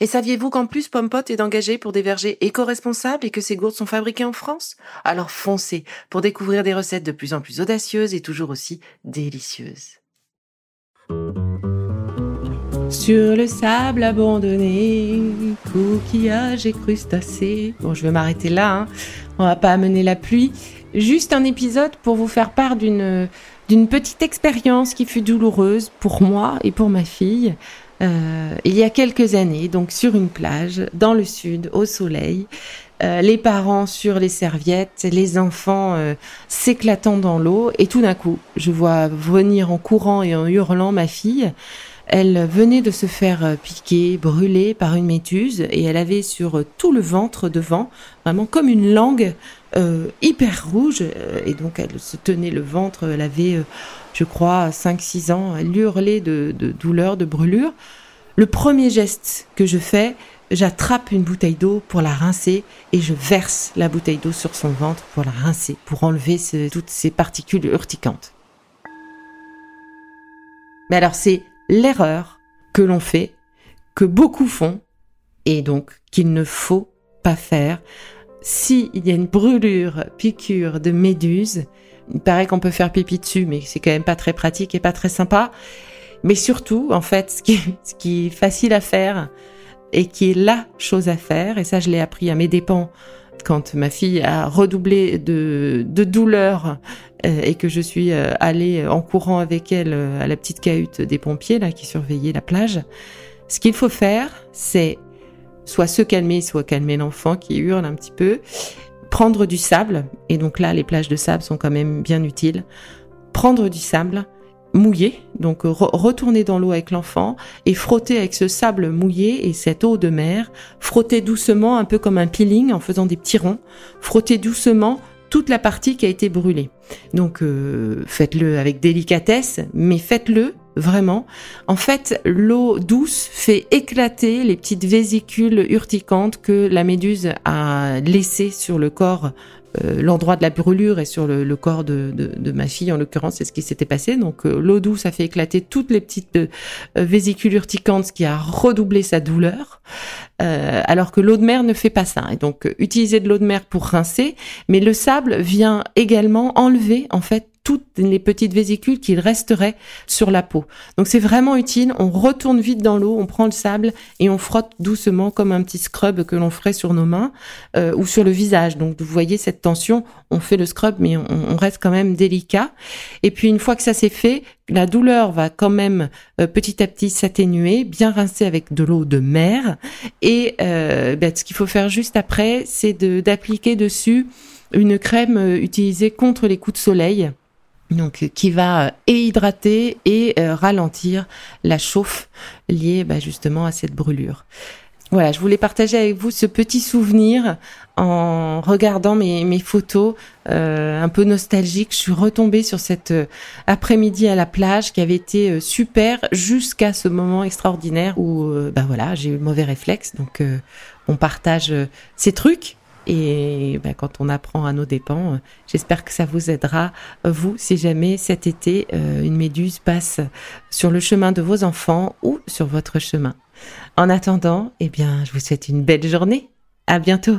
Et saviez-vous qu'en plus Pompot est engagé pour des vergers éco-responsables et que ces gourdes sont fabriquées en France? Alors foncez pour découvrir des recettes de plus en plus audacieuses et toujours aussi délicieuses. Sur le sable abandonné, coquillages et crustacés. Bon, je vais m'arrêter là, hein. on va pas amener la pluie. Juste un épisode pour vous faire part d'une d'une petite expérience qui fut douloureuse pour moi et pour ma fille. Euh, il y a quelques années, donc sur une plage, dans le sud, au soleil, euh, les parents sur les serviettes, les enfants euh, s'éclatant dans l'eau, et tout d'un coup, je vois venir en courant et en hurlant ma fille. Elle venait de se faire piquer, brûler par une méduse, et elle avait sur tout le ventre devant, vraiment comme une langue hyper rouge, et donc elle se tenait le ventre, elle avait je crois, 5-6 ans, elle hurlait de, douleur, de brûlure. Le premier geste que je fais, j'attrape une bouteille d'eau pour la rincer et je verse la bouteille d'eau sur son ventre pour la rincer, pour enlever toutes ces particules urticantes. Mais alors c'est l'erreur que l'on fait, que beaucoup font, et donc qu'il ne faut pas faire. S'il y a une brûlure, piqûre de méduse, il paraît qu'on peut faire pipi dessus, mais c'est quand même pas très pratique et pas très sympa. Mais surtout, en fait, ce qui, ce qui est facile à faire et qui est la chose à faire, et ça je l'ai appris à mes dépens quand ma fille a redoublé de, douleur euh, et que je suis euh, allée en courant avec elle euh, à la petite cahute des pompiers là qui surveillaient la plage. Ce qu'il faut faire, c'est soit se calmer, soit calmer l'enfant qui hurle un petit peu, prendre du sable, et donc là les plages de sable sont quand même bien utiles, prendre du sable, mouillé, donc retourner dans l'eau avec l'enfant et frotter avec ce sable mouillé et cette eau de mer, frotter doucement, un peu comme un peeling en faisant des petits ronds, frotter doucement toute la partie qui a été brûlée. Donc euh, faites-le avec délicatesse, mais faites-le vraiment. En fait, l'eau douce fait éclater les petites vésicules urticantes que la méduse a laissées sur le corps euh, l'endroit de la brûlure et sur le, corps de, ma fille, en l'occurrence, c'est ce qui s'était passé. Donc euh, l'eau douce a fait éclater toutes les petites euh, vésicules urticantes, ce qui a redoublé sa douleur, alors que l'eau de mer ne fait pas ça. Et donc utiliser de l'eau de mer pour rincer, mais le sable vient également enlever en fait toutes les petites vésicules qu'il resterait sur la peau. Donc c'est vraiment utile. On retourne vite dans l'eau, on prend le sable et on frotte doucement comme un petit scrub que l'on ferait sur nos mains euh, ou sur le visage. Donc vous voyez cette tension, on fait le scrub mais on, reste quand même délicat. Et puis une fois que ça c'est fait, la douleur va quand même euh, petit à petit s'atténuer, bien rincer avec de l'eau de mer. Et euh, ben, ce qu'il faut faire juste après, c'est d'appliquer dessus une crème utilisée contre les coups de soleil donc euh, qui va euh, hydrater et euh, ralentir la chauffe liée bah, justement à cette brûlure. Voilà, je voulais partager avec vous ce petit souvenir en regardant mes, mes photos un peu nostalgiques. Je suis retombée sur cet après-midi à la plage qui avait été super jusqu'à ce moment extraordinaire où bah voilà j'ai eu mauvais réflexe. Donc on partage ces trucs et ben, quand on apprend à nos dépens, j'espère que ça vous aidera, vous, si jamais cet été, euh, une méduse passe sur le chemin de vos enfants ou sur votre chemin. En attendant, eh bien, je vous souhaite une belle journée. À bientôt.